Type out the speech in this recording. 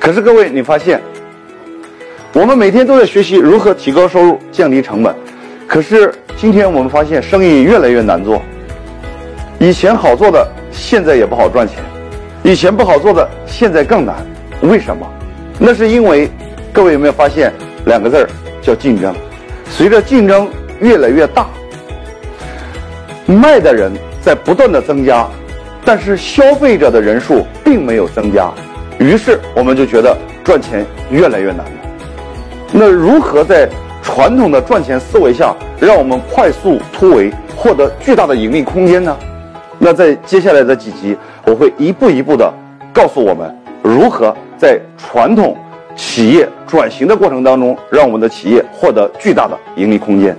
可是各位，你发现，我们每天都在学习如何提高收入、降低成本，可是今天我们发现生意越来越难做。以前好做的，现在也不好赚钱；以前不好做的，现在更难。为什么？那是因为，各位有没有发现两个字儿叫竞争？随着竞争越来越大，卖的人在不断的增加，但是消费者的人数并没有增加，于是我们就觉得赚钱越来越难了。那如何在传统的赚钱思维下，让我们快速突围，获得巨大的盈利空间呢？那在接下来的几集，我会一步一步的告诉我们如何在传统企业转型的过程当中，让我们的企业获得巨大的盈利空间。